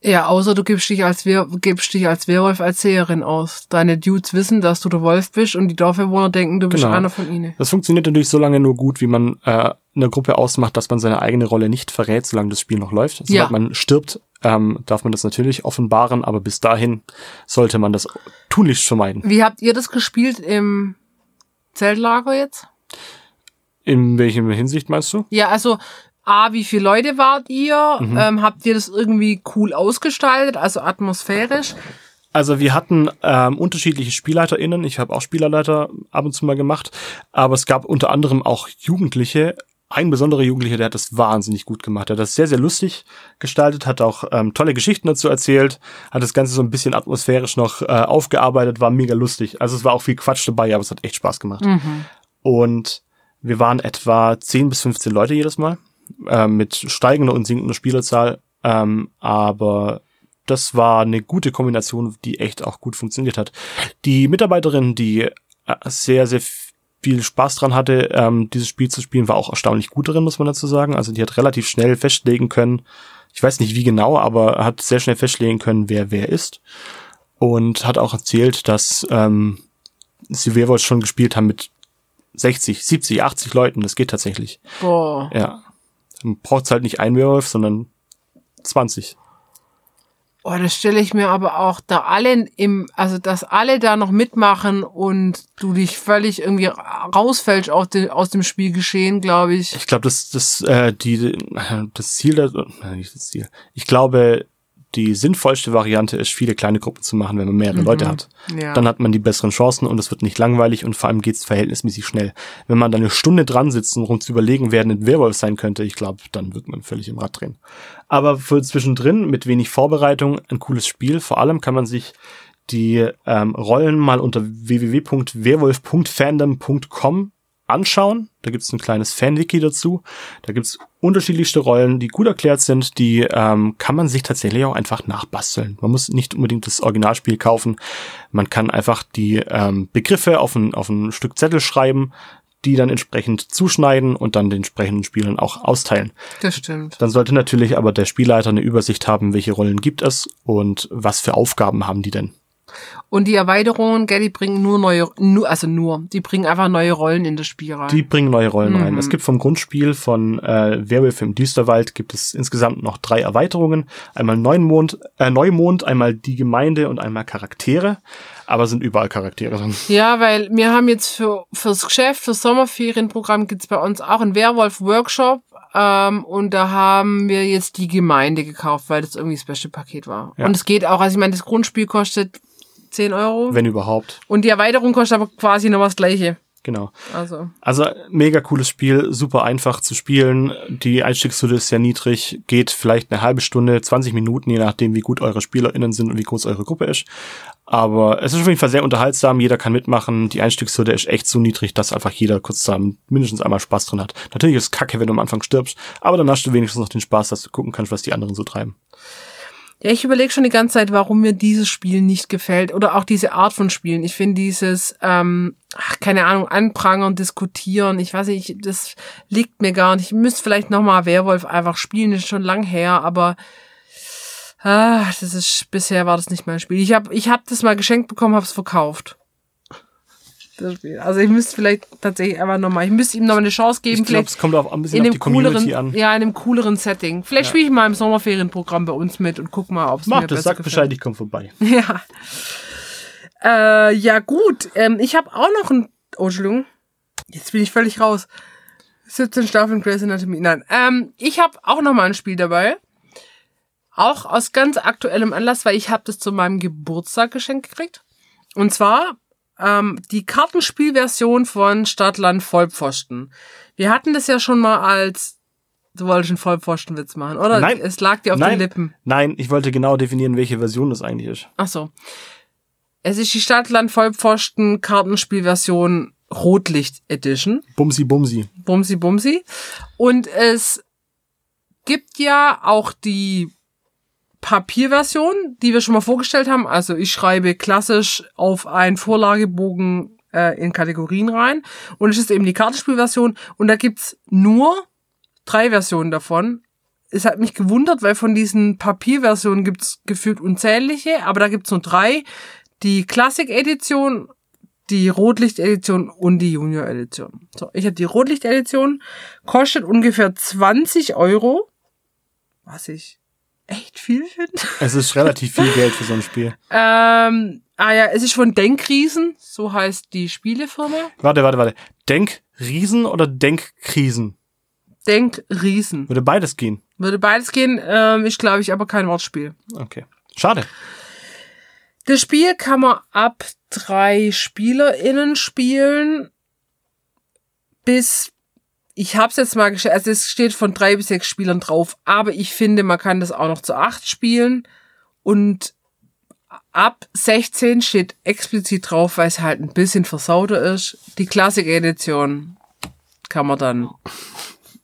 Speaker 1: Ja, außer du gibst dich als, Wehr, gibst dich als Werwolf als Seherin aus. Deine Dudes wissen, dass du der Wolf bist und die Dorfbewohner denken, du bist
Speaker 2: Genau.
Speaker 1: einer von ihnen.
Speaker 2: Das funktioniert natürlich so lange nur gut, wie man äh, eine Gruppe ausmacht, dass man seine eigene Rolle nicht verrät, solange das Spiel noch läuft. Sobald
Speaker 1: Ja.
Speaker 2: man stirbt, ähm, darf man das natürlich offenbaren, aber bis dahin sollte man das tunlichst vermeiden.
Speaker 1: Wie habt ihr das gespielt im Zeltlager jetzt?
Speaker 2: In welchem Hinsicht meinst du?
Speaker 1: Ja, also A, wie viele Leute wart ihr?
Speaker 2: Mhm.
Speaker 1: Ähm, habt ihr das irgendwie cool ausgestaltet, also atmosphärisch?
Speaker 2: Also wir hatten ähm, unterschiedliche SpielleiterInnen. Ich habe auch Spielerleiter ab und zu mal gemacht. Aber es gab unter anderem auch Jugendliche. Ein besonderer Jugendlicher, der hat das wahnsinnig gut gemacht. Der hat das sehr, sehr lustig gestaltet, hat auch ähm, tolle Geschichten dazu erzählt, hat das Ganze so ein bisschen atmosphärisch noch äh, aufgearbeitet, war mega lustig. Also es war auch viel Quatsch dabei, aber es hat echt Spaß gemacht. Und wir waren etwa 10 bis 15 Leute jedes Mal, äh, mit steigender und sinkender Spielerzahl. Ähm, aber das war eine gute Kombination, die echt auch gut funktioniert hat. Die Mitarbeiterin, die äh, sehr, sehr viel Spaß dran hatte, ähm, dieses Spiel zu spielen, war auch erstaunlich gut darin, muss man dazu sagen. Also die hat relativ schnell festlegen können, ich weiß nicht wie genau, aber hat sehr schnell festlegen können, wer wer ist. Und hat auch erzählt, dass ähm, sie Werwolf schon gespielt haben mit 60, 70, 80 Leuten. Das geht tatsächlich.
Speaker 1: Boah.
Speaker 2: Ja. Man braucht halt nicht ein Werwolf, sondern 20.
Speaker 1: Oh, das stelle ich mir aber auch da alle im, also dass alle da noch mitmachen und du dich völlig irgendwie rausfällst aus, dem aus dem Spielgeschehen, glaube ich.
Speaker 2: Ich glaube, das, das, äh, die, das Ziel, da, nein, nicht das Ziel. Ich glaube, die sinnvollste Variante ist, viele kleine Gruppen zu machen, wenn man mehrere Leute hat.
Speaker 1: Ja.
Speaker 2: Dann hat man die besseren Chancen und es wird nicht langweilig und vor allem geht's verhältnismäßig schnell. Wenn man da eine Stunde dran sitzt, um rum zu überlegen, wer ein Werwolf sein könnte, ich glaube, dann wird man völlig im Rad drehen. Aber für zwischendrin, mit wenig Vorbereitung, ein cooles Spiel. Vor allem kann man sich die ähm, Rollen mal unter www.werwolf.fandom.com anschauen. Da gibt's ein kleines Fanwiki dazu. Da gibt's unterschiedlichste Rollen, die gut erklärt sind. Die ähm, kann man sich tatsächlich auch einfach nachbasteln. Man muss nicht unbedingt das Originalspiel kaufen. Man kann einfach die ähm, Begriffe auf ein, auf ein Stück Zettel schreiben, die dann entsprechend zuschneiden und dann den entsprechenden Spielern auch austeilen.
Speaker 1: Das stimmt.
Speaker 2: Dann sollte natürlich aber der Spielleiter eine Übersicht haben, welche Rollen gibt es und was für Aufgaben haben die denn.
Speaker 1: Und die Erweiterungen, gell, die bringen nur neue, nur, also nur, die bringen einfach neue Rollen in das Spiel rein.
Speaker 2: Die bringen neue Rollen rein. Es gibt vom Grundspiel von äh, Werwolf im Düsterwald gibt es insgesamt noch drei Erweiterungen. Einmal Neumond, äh, Neumond, einmal die Gemeinde und einmal Charaktere. Aber sind überall Charaktere drin.
Speaker 1: Ja, weil wir haben jetzt für fürs Geschäft, fürs Sommerferienprogramm gibt's bei uns auch einen Werwolf-Workshop. Ähm, und da haben wir jetzt die Gemeinde gekauft, weil das irgendwie das beste Paket war.
Speaker 2: Ja.
Speaker 1: Und es geht auch, also ich meine, das Grundspiel kostet 10 Euro.
Speaker 2: Wenn überhaupt.
Speaker 1: und die Erweiterung kostet aber quasi noch was gleiche.
Speaker 2: Genau.
Speaker 1: Also.
Speaker 2: Also mega cooles Spiel, super einfach zu spielen. Die Einstiegshürde ist sehr niedrig, geht vielleicht eine halbe Stunde, 20 Minuten, je nachdem, wie gut eure SpielerInnen sind und wie groß eure Gruppe ist. Aber es ist auf jeden Fall sehr unterhaltsam, jeder kann mitmachen. Die Einstiegshürde ist echt so niedrig, dass einfach jeder kurz zusammen mindestens einmal Spaß drin hat. Natürlich ist es kacke, wenn du am Anfang stirbst, aber dann hast du wenigstens noch den Spaß, dass du gucken kannst, was die anderen so treiben.
Speaker 1: Ja, ich überlege schon die ganze Zeit, warum mir dieses Spiel nicht gefällt. Oder auch diese Art von Spielen. Ich finde dieses, ähm, ach, keine Ahnung, anprangern, diskutieren. Ich weiß nicht, das liegt mir gar nicht. Ich müsste vielleicht nochmal Werwolf einfach spielen, das ist schon lang her, aber ah, das ist, bisher war das nicht mein Spiel. Ich habe ich hab das mal geschenkt bekommen, habe es verkauft. Das Spiel. Also ich müsste vielleicht tatsächlich einfach nochmal, ich müsste ihm nochmal eine Chance geben.
Speaker 2: Ich glaube, es kommt auch ein bisschen
Speaker 1: in
Speaker 2: auf die Community
Speaker 1: cooleren,
Speaker 2: an.
Speaker 1: ja, in einem cooleren Setting. Vielleicht spiele ich mal im Sommerferienprogramm bei uns mit und guck mal, ob es mir
Speaker 2: Mach
Speaker 1: besser
Speaker 2: das, sag
Speaker 1: gefällt.
Speaker 2: Bescheid, ich komm vorbei. *laughs*
Speaker 1: Ja. Äh, ja, gut. Ähm, ich habe auch noch ein. Oh, Entschuldigung. Jetzt bin ich völlig raus. 17 Staffeln Grey's Anatomy. Nein. Ähm, ich habe auch noch mal ein Spiel dabei. Auch aus ganz aktuellem Anlass, weil ich habe das zu meinem Geburtstag geschenkt gekriegt. Und zwar ähm, die Kartenspielversion von Stadtland Vollpfosten. Wir hatten das ja schon mal als Du wolltest einen Vollpfostenwitz machen, oder?
Speaker 2: Nein.
Speaker 1: Es lag dir auf
Speaker 2: Nein.
Speaker 1: den Lippen.
Speaker 2: Nein, ich wollte genau definieren, welche Version das eigentlich ist.
Speaker 1: Ach so. Es ist die Stadtland Vollpfosten Kartenspielversion Rotlicht Edition.
Speaker 2: Bumsi Bumsi.
Speaker 1: Bumsi Bumsi. Und es gibt ja auch die Papierversion, die wir schon mal vorgestellt haben. Also ich schreibe klassisch auf einen Vorlagebogen äh, in Kategorien rein. Und es ist eben die Kartenspielversion. Und da gibt's nur drei Versionen davon. Es hat mich gewundert, weil von diesen Papierversionen gibt's gefühlt unzählige, aber da gibt's nur drei. Die Classic-Edition, die Rotlicht-Edition und die Junior-Edition. So, ich habe die Rotlicht-Edition, kostet ungefähr 20 Euro, was ich echt viel finde.
Speaker 2: Es ist relativ viel Geld für so ein Spiel. *laughs*
Speaker 1: Ähm, ah ja, es ist von Denkriesen, so heißt die Spielefirma.
Speaker 2: Warte, warte, warte. Denkriesen oder Denkkrisen?
Speaker 1: Denkriesen.
Speaker 2: Würde beides gehen.
Speaker 1: Würde beides gehen, ähm, ist glaube ich aber kein Wortspiel.
Speaker 2: Okay. Schade.
Speaker 1: Das Spiel kann man ab drei SpielerInnen spielen. Bis, ich hab's jetzt mal gestellt, also es steht von drei bis sechs Spielern drauf, aber ich finde, man kann das auch noch zu acht spielen. Und ab 16 steht explizit drauf, weil es halt ein bisschen versauter ist. Die Classic-Edition kann man dann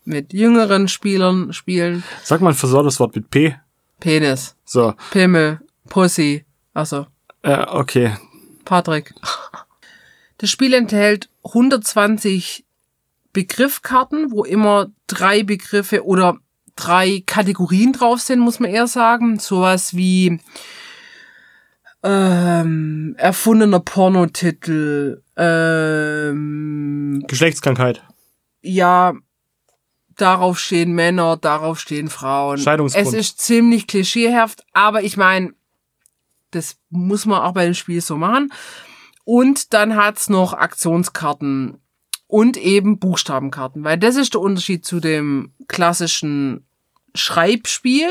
Speaker 1: mit jüngeren Spielern spielen.
Speaker 2: Sag mal ein versorgtes Wort mit P.
Speaker 1: Penis,
Speaker 2: So.
Speaker 1: Pimmel, Pussy, also
Speaker 2: Äh, okay.
Speaker 1: Patrick. Das Spiel enthält 120 Begriffkarten, wo immer drei Begriffe oder drei Kategorien drauf sind, muss man eher sagen. Sowas wie ähm, erfundener Pornotitel, ähm,
Speaker 2: Geschlechtskrankheit.
Speaker 1: ja, darauf stehen Männer, darauf stehen Frauen.
Speaker 2: Scheidungsgrund.
Speaker 1: Es ist ziemlich klischeehaft, aber ich meine, das muss man auch bei dem Spiel so machen. Und dann hat's noch Aktionskarten und eben Buchstabenkarten, weil das ist der Unterschied zu dem klassischen Schreibspiel.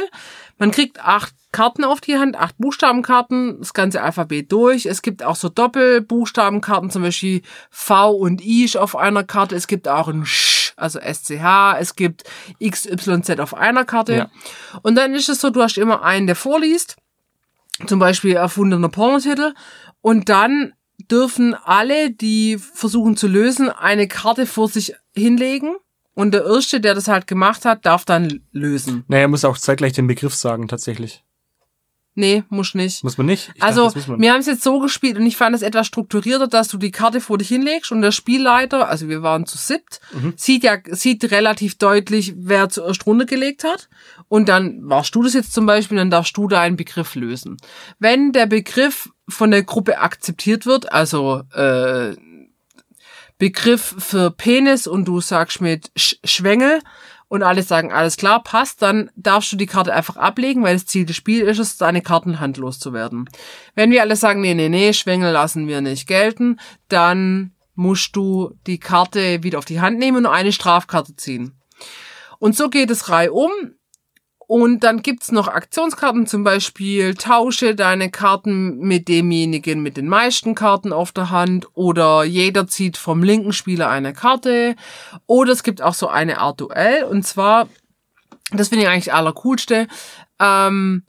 Speaker 1: Man kriegt acht Karten auf die Hand, acht Buchstabenkarten, das ganze Alphabet durch. Es gibt auch so Doppelbuchstabenkarten, zum Beispiel V und I auf einer Karte. Es gibt auch ein Sch, also SCH. Es gibt XYZ auf einer Karte.
Speaker 2: Ja.
Speaker 1: Und dann ist es so, du hast immer einen, der vorliest. Zum Beispiel erfundener Pornotitel. Und dann dürfen alle, die versuchen zu lösen, eine Karte vor sich hinlegen. Und der Erste, der das halt gemacht hat, darf dann lösen.
Speaker 2: Naja, muss auch zeitgleich den Begriff sagen, tatsächlich.
Speaker 1: Nee, muss nicht.
Speaker 2: Muss man nicht? Ich
Speaker 1: also,
Speaker 2: dachte,
Speaker 1: wir haben es jetzt so gespielt und ich fand es etwas strukturierter, dass du die Karte vor dich hinlegst und der Spielleiter, also wir waren zu siebt,
Speaker 2: Mhm.
Speaker 1: sieht ja, sieht relativ deutlich, wer zuerst runtergelegt hat. Und dann warst du das jetzt zum Beispiel, dann darfst du da einen Begriff lösen. Wenn der Begriff von der Gruppe akzeptiert wird, also äh, Begriff für Penis und du sagst mit Sch Schwengel und alle sagen, alles klar, passt, dann darfst du die Karte einfach ablegen, weil das Ziel des Spiels ist es, deine Karten handlos zu werden. Wenn wir alle sagen, nee, nee, nee, Schwengel lassen wir nicht gelten, dann musst du die Karte wieder auf die Hand nehmen und eine Strafkarte ziehen. Und so geht es reihum. Und dann gibt's noch Aktionskarten, zum Beispiel tausche deine Karten mit demjenigen mit den meisten Karten auf der Hand oder jeder zieht vom linken Spieler eine Karte. Oder es gibt auch so eine Art Duell und zwar, das finde ich eigentlich das allercoolste, ähm,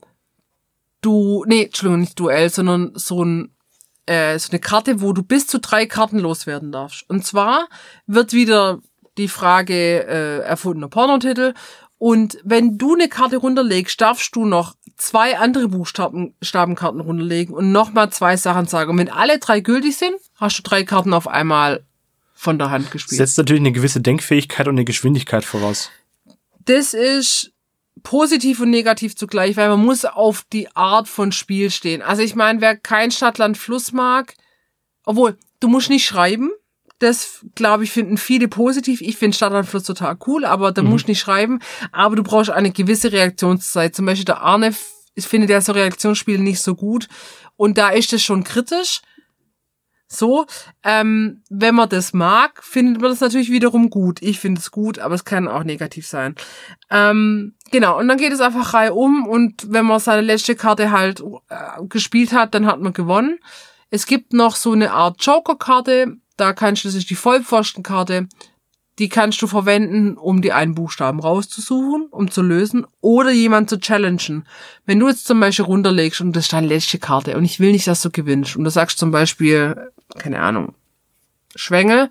Speaker 1: du, nee, Entschuldigung, nicht Duell, sondern so ein äh, so eine Karte, wo du bis zu drei Karten loswerden darfst. Und zwar wird wieder die Frage äh, erfundener Pornotitel und wenn du eine Karte runterlegst, darfst du noch zwei andere Buchstaben Buchstabenkarten runterlegen und nochmal zwei Sachen sagen. Und wenn alle drei gültig sind, hast du drei Karten auf einmal von der Hand gespielt.
Speaker 2: Setzt natürlich eine gewisse Denkfähigkeit und eine Geschwindigkeit voraus.
Speaker 1: Das ist positiv und negativ zugleich, weil man muss auf die Art von Spiel stehen. Also ich meine, wer kein Stadtland Fluss mag, obwohl, du musst nicht schreiben. Das, glaube ich, finden viele positiv. Ich finde Stadtland Fluss total cool, aber da musst du nicht schreiben. Aber du brauchst eine gewisse Reaktionszeit. Zum Beispiel der Arne, f- ich finde der so Reaktionsspiele nicht so gut. Und da ist es schon kritisch. So, ähm, wenn man das mag, findet man das natürlich wiederum gut. Ich finde es gut, aber es kann auch negativ sein. Ähm, genau, und dann geht es einfach reihum und wenn man seine letzte Karte halt äh, gespielt hat, dann hat man gewonnen. Es gibt noch so eine Art Joker-Karte. Da kannst du, das ist die Vollpfostenkarte. Die kannst du verwenden, um die einen Buchstaben rauszusuchen, um zu lösen oder jemand zu challengen. Wenn du jetzt zum Beispiel runterlegst und das ist deine letzte Karte und ich will nicht, dass du gewinnst und du sagst zum Beispiel, keine Ahnung, Schwänge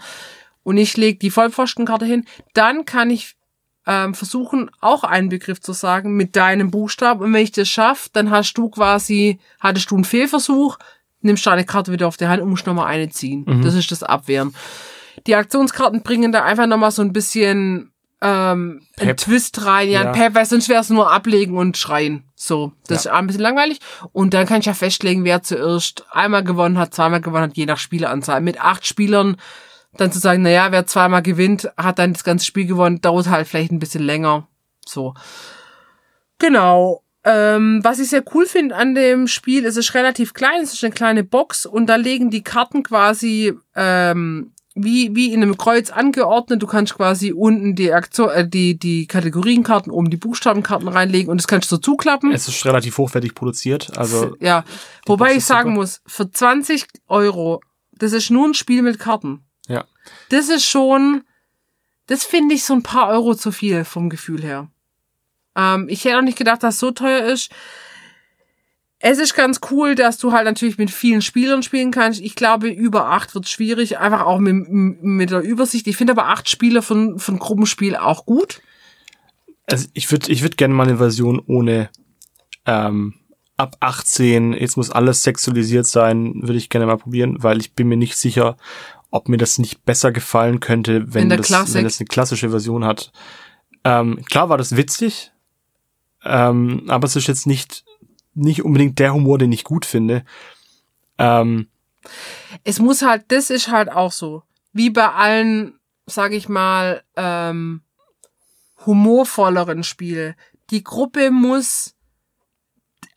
Speaker 1: und ich leg die Vollpfostenkarte hin, dann kann ich ähm, versuchen, auch einen Begriff zu sagen mit deinem Buchstaben. Und wenn ich das schaffe, dann hast du quasi, hattest du einen Fehlversuch, nimmst deine Karte wieder auf die Hand und musst nochmal eine ziehen.
Speaker 2: Mhm.
Speaker 1: Das ist das Abwehren. Die Aktionskarten bringen da einfach nochmal so ein bisschen ähm, einen
Speaker 2: Pep.
Speaker 1: Twist rein, ja,
Speaker 2: Ja.
Speaker 1: Pep, weil sonst wäre es nur ablegen und schreien. So, das ist ein bisschen langweilig. Und dann kann ich ja festlegen, wer zuerst einmal gewonnen hat, zweimal gewonnen hat, je nach Spieleranzahl. Mit acht Spielern dann zu sagen, naja, wer zweimal gewinnt, hat dann das ganze Spiel gewonnen, dauert halt vielleicht ein bisschen länger. So. Genau. Ähm, was ich sehr cool finde an dem Spiel, es ist relativ klein, es ist eine kleine Box und da legen die Karten quasi ähm, wie, wie in einem Kreuz angeordnet. Du kannst quasi unten die Aktion, äh, die, die Kategorienkarten, oben die Buchstabenkarten reinlegen und das kannst du so zuklappen.
Speaker 2: Es ist relativ hochwertig produziert. Also
Speaker 1: ja. Wobei
Speaker 2: Box
Speaker 1: ich sagen
Speaker 2: super.
Speaker 1: muss, für 20 Euro, das ist nur ein Spiel mit Karten.
Speaker 2: ja.
Speaker 1: Das ist schon, das finde ich so ein paar Euro zu viel vom Gefühl her. Ähm, ich hätte auch nicht gedacht, dass es so teuer ist. Es ist ganz cool, dass du halt natürlich mit vielen Spielern spielen kannst. Ich glaube, über acht wird schwierig, einfach auch mit, mit der Übersicht. Ich finde aber acht Spieler von, von Gruppenspiel auch gut.
Speaker 2: Also ich würde ich würd gerne mal eine Version ohne ähm, ab 18, jetzt muss alles sexualisiert sein, würde ich gerne mal probieren, weil ich bin mir nicht sicher, ob mir das nicht besser gefallen könnte, wenn, das,
Speaker 1: Klassik.
Speaker 2: wenn das eine klassische Version hat. Ähm, klar war das witzig, ähm, aber es ist jetzt nicht, nicht unbedingt der Humor, den ich gut finde. Ähm,
Speaker 1: Es muss halt, das ist halt auch so. Wie bei allen, sag ich mal, ähm, humorvolleren Spiele. Die Gruppe muss,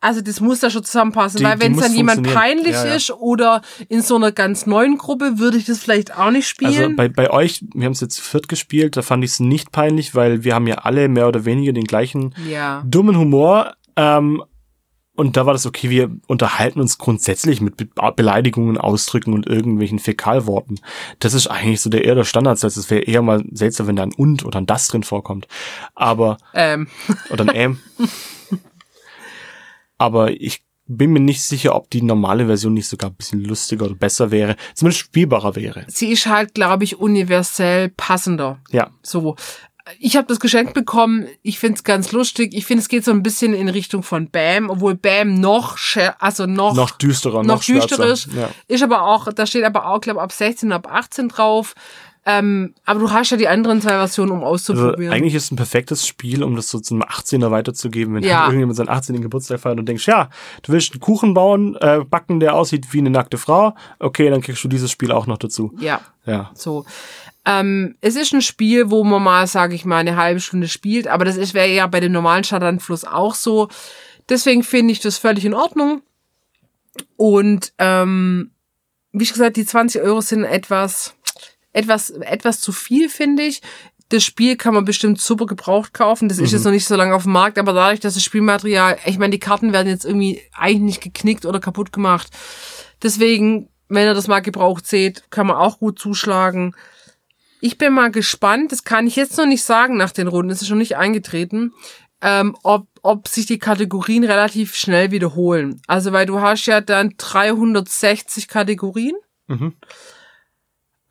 Speaker 1: also das muss da schon zusammenpassen,
Speaker 2: Die-
Speaker 1: weil wenn es dann jemand peinlich
Speaker 2: Ja, ja.
Speaker 1: ist oder in so einer ganz neuen Gruppe, würde ich das vielleicht auch nicht spielen.
Speaker 2: Also bei, bei euch, wir haben es jetzt viert gespielt, da fand ich es nicht peinlich, weil wir haben ja alle mehr oder weniger den gleichen
Speaker 1: ja.
Speaker 2: dummen Humor. Ähm, und da war das okay, wir unterhalten uns grundsätzlich mit Be Beleidigungen, Ausdrücken und irgendwelchen Fäkalworten. Das ist eigentlich so der eher der Standardsatz. Es wäre eher mal seltsam, wenn da ein und oder ein das drin vorkommt. Aber,
Speaker 1: Ähm,
Speaker 2: oder ein ähm. *laughs* Aber ich bin mir nicht sicher, ob die normale Version nicht sogar ein bisschen lustiger oder besser wäre. Zumindest spielbarer wäre.
Speaker 1: sie ist halt, glaube ich, universell passender.
Speaker 2: Ja.
Speaker 1: So. Ich habe das geschenkt bekommen. Ich find's ganz lustig. Ich finde, es geht so ein bisschen in Richtung von Bam, obwohl Bam noch, also noch,
Speaker 2: Noch düsterer, noch,
Speaker 1: noch düster
Speaker 2: schwärzer.
Speaker 1: ist.
Speaker 2: Ja.
Speaker 1: Ist aber auch, da steht aber auch, glaube ab 16, ab 18 drauf. Ähm, aber du hast ja die anderen zwei Versionen, um
Speaker 2: Also
Speaker 1: auszuprobieren.
Speaker 2: eigentlich ist es ein perfektes Spiel, um das so zu einem 18er weiterzugeben, wenn
Speaker 1: Ja.
Speaker 2: halt irgendjemand seinen 18. Geburtstag feiert und denkst, ja, du willst einen Kuchen bauen, äh, backen, der aussieht wie eine nackte Frau, okay, dann kriegst du dieses Spiel auch noch dazu.
Speaker 1: ja,
Speaker 2: Ja.
Speaker 1: so. Ähm, es ist ein Spiel, wo man mal, sage ich mal, eine halbe Stunde spielt, aber das ist wäre ja bei dem normalen Stadtanfluss auch so. Deswegen finde ich das völlig in Ordnung. Und ähm, wie ich gesagt, die 20 Euro sind etwas, etwas, etwas zu viel, finde ich. Das Spiel kann man bestimmt super gebraucht kaufen. Das ist jetzt noch nicht so lange auf dem Markt, aber dadurch, dass das Spielmaterial, ich meine, die Karten werden jetzt irgendwie eigentlich nicht geknickt oder kaputt gemacht. Deswegen, wenn ihr das mal gebraucht seht, kann man auch gut zuschlagen. Ich bin mal gespannt, das kann ich jetzt noch nicht sagen nach den Runden, es ist schon nicht eingetreten, ähm, ob, ob sich die Kategorien relativ schnell wiederholen. Also, weil du hast ja dann 360 Kategorien.
Speaker 2: Mhm.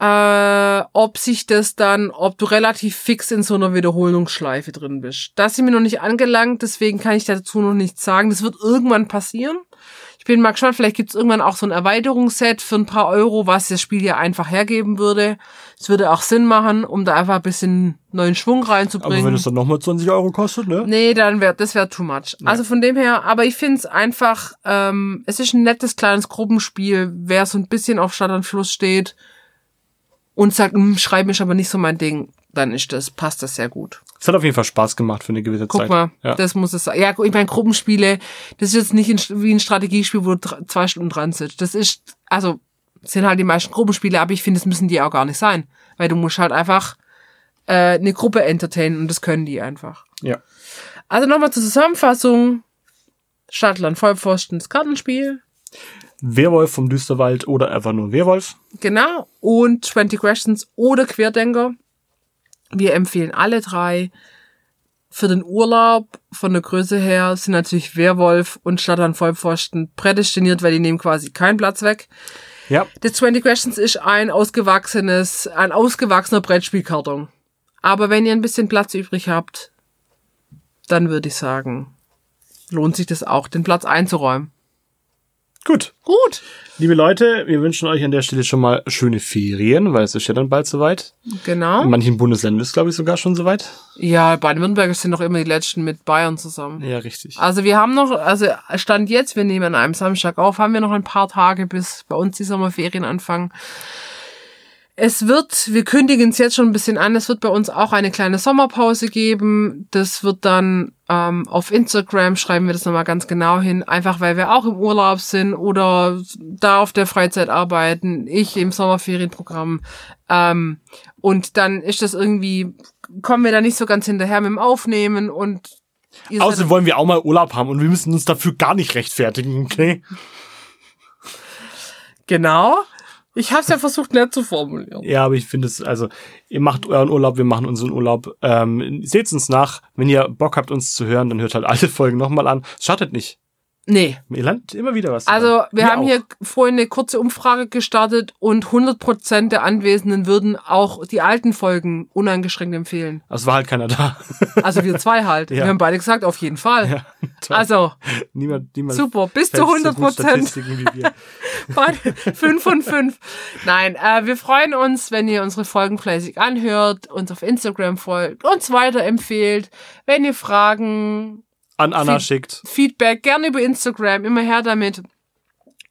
Speaker 1: Äh, ob sich das dann, ob du relativ fix in so einer Wiederholungsschleife drin bist. Das sind mir noch nicht angelangt, deswegen kann ich dazu noch nichts sagen. Das wird irgendwann passieren. Ich bin mal gespannt, vielleicht gibt es irgendwann auch so ein Erweiterungsset für ein paar Euro, was das Spiel ja einfach hergeben würde. Es würde auch Sinn machen, um da einfach ein bisschen neuen Schwung reinzubringen.
Speaker 2: Aber wenn es dann nochmal 20 Euro kostet, ne?
Speaker 1: Nee, dann wäre das wäre too much. Also von dem her, aber ich find's einfach, ähm, es ist ein nettes kleines Gruppenspiel, wer so ein bisschen auf Stadt und Fluss steht und sagt, hm, Schreiben ist aber nicht so mein Ding, dann ist das, passt das sehr gut.
Speaker 2: Es hat auf jeden Fall Spaß gemacht für eine gewisse
Speaker 1: Guck
Speaker 2: Zeit.
Speaker 1: mal,
Speaker 2: Ja.
Speaker 1: das muss es sein. Ja, ich meine, Gruppenspiele, das ist jetzt nicht wie ein Strategiespiel, wo du zwei Stunden dran sitzt. Das ist, also, sind halt die meisten Gruppenspiele, aber ich finde, das müssen die auch gar nicht sein. Weil du musst halt einfach äh, eine Gruppe entertainen und das können die einfach.
Speaker 2: ja.
Speaker 1: Also nochmal zur Zusammenfassung. Stadtland Vollpfosten, das Kartenspiel.
Speaker 2: Werwolf vom Düsterwald oder einfach nur Werwolf.
Speaker 1: Genau. Und 20 Questions oder Querdenker. Wir empfehlen alle drei. Für den Urlaub von der Größe her sind natürlich Werwolf und Stadt an Vollpfosten prädestiniert, weil die nehmen quasi keinen Platz weg.
Speaker 2: Ja.
Speaker 1: The 20 Questions ist ein ausgewachsenes, ein ausgewachsener Brettspielkarton. Aber wenn ihr ein bisschen Platz übrig habt, dann würde ich sagen, lohnt sich das auch, den Platz einzuräumen.
Speaker 2: Gut.
Speaker 1: Gut.
Speaker 2: Liebe Leute, wir wünschen euch an der Stelle schon mal schöne Ferien, weil es ist ja dann bald soweit.
Speaker 1: Genau.
Speaker 2: In manchen Bundesländern ist, glaube ich, sogar schon soweit.
Speaker 1: Ja, Baden-Württemberg sind noch immer die letzten mit Bayern zusammen.
Speaker 2: Ja, richtig.
Speaker 1: Also wir haben noch, also Stand jetzt, wir nehmen an einem Samstag auf, haben wir noch ein paar Tage, bis bei uns die Sommerferien anfangen. Es wird, wir kündigen es jetzt schon ein bisschen an, es wird bei uns auch eine kleine Sommerpause geben. Das wird dann ähm, auf Instagram, schreiben wir das nochmal ganz genau hin, einfach weil wir auch im Urlaub sind oder da auf der Freizeit arbeiten, ich im Sommerferienprogramm. Ähm, und dann ist das irgendwie, kommen wir da nicht so ganz hinterher mit dem Aufnehmen und
Speaker 2: Außerdem wollen wir auch mal Urlaub haben und wir müssen uns dafür gar nicht rechtfertigen, okay?
Speaker 1: Genau. Ich habe es ja versucht, nett zu formulieren.
Speaker 2: Ja, aber ich finde es, also, ihr macht euren Urlaub, wir machen unseren Urlaub. Ähm, seht uns nach. Wenn ihr Bock habt, uns zu hören, dann hört halt alte *laughs* Folgen nochmal an. Schadet nicht.
Speaker 1: Nee.
Speaker 2: Ihr lernt immer wieder was.
Speaker 1: Also, wir haben
Speaker 2: auch.
Speaker 1: hier vorhin eine kurze Umfrage gestartet und 100% der Anwesenden würden auch die alten Folgen uneingeschränkt empfehlen.
Speaker 2: Es war halt keiner da. *laughs*
Speaker 1: Also wir zwei halt.
Speaker 2: Ja.
Speaker 1: Wir haben beide gesagt, auf jeden Fall.
Speaker 2: ja.
Speaker 1: Also,
Speaker 2: niemand, niemand
Speaker 1: super, bis zu
Speaker 2: fällt so
Speaker 1: 100
Speaker 2: gut
Speaker 1: Prozent.
Speaker 2: Statistiken wie wir.
Speaker 1: Beide fünf von fünf. Nein, äh, wir freuen uns, wenn ihr unsere Folgen fleißig anhört, uns auf Instagram folgt, uns weiterempfehlt. Wenn ihr Fragen,
Speaker 2: An Anna
Speaker 1: Feed-
Speaker 2: schickt.
Speaker 1: Feedback, gerne über Instagram, immer her damit.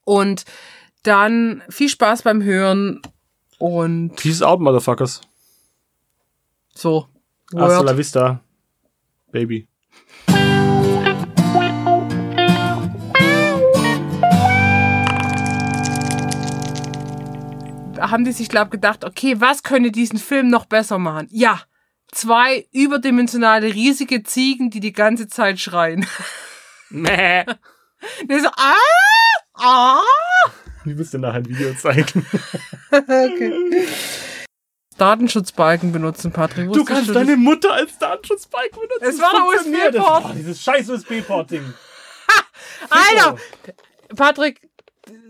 Speaker 1: Und dann viel Spaß beim Hören und
Speaker 2: Peace out, Motherfuckers.
Speaker 1: so.
Speaker 2: Hasta la
Speaker 1: Word.
Speaker 2: vista, baby.
Speaker 1: Haben die sich, glaube gedacht, okay, was könnte diesen Film noch besser machen? Ja, zwei überdimensionale riesige Ziegen, die die ganze Zeit schreien. *laughs*
Speaker 2: Mäh.
Speaker 1: Der so, ah, ah.
Speaker 2: Ich dir nachher ein Video zeigen. *laughs*
Speaker 1: Okay. Datenschutzbalken benutzen, Patrick.
Speaker 2: Du kannst
Speaker 1: das?
Speaker 2: deine Mutter als Datenschutzbike benutzen.
Speaker 1: Es war der. USB-Port.
Speaker 2: Oh, dieses scheiß USB-Port-Ding.
Speaker 1: Alter! Patrick,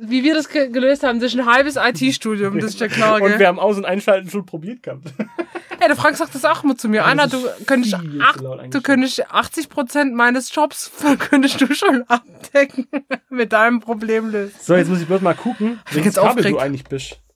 Speaker 1: wie wir das ge gelöst haben, das ist ein halbes IT-Studium, das ist ja klar,
Speaker 2: Und wir
Speaker 1: gell?
Speaker 2: haben Aus- und Einschalten schon probiert gehabt. *laughs*
Speaker 1: Ey, der Frank sagt das auch immer zu mir. Anna, du könntest, ach, du könntest 80 Prozent meines Jobs *laughs* könntest du schon abdecken *laughs* mit deinem Problem lösen.
Speaker 2: So, jetzt muss ich bloß mal gucken, welches Kabel
Speaker 1: aufgeregt.
Speaker 2: du eigentlich bist.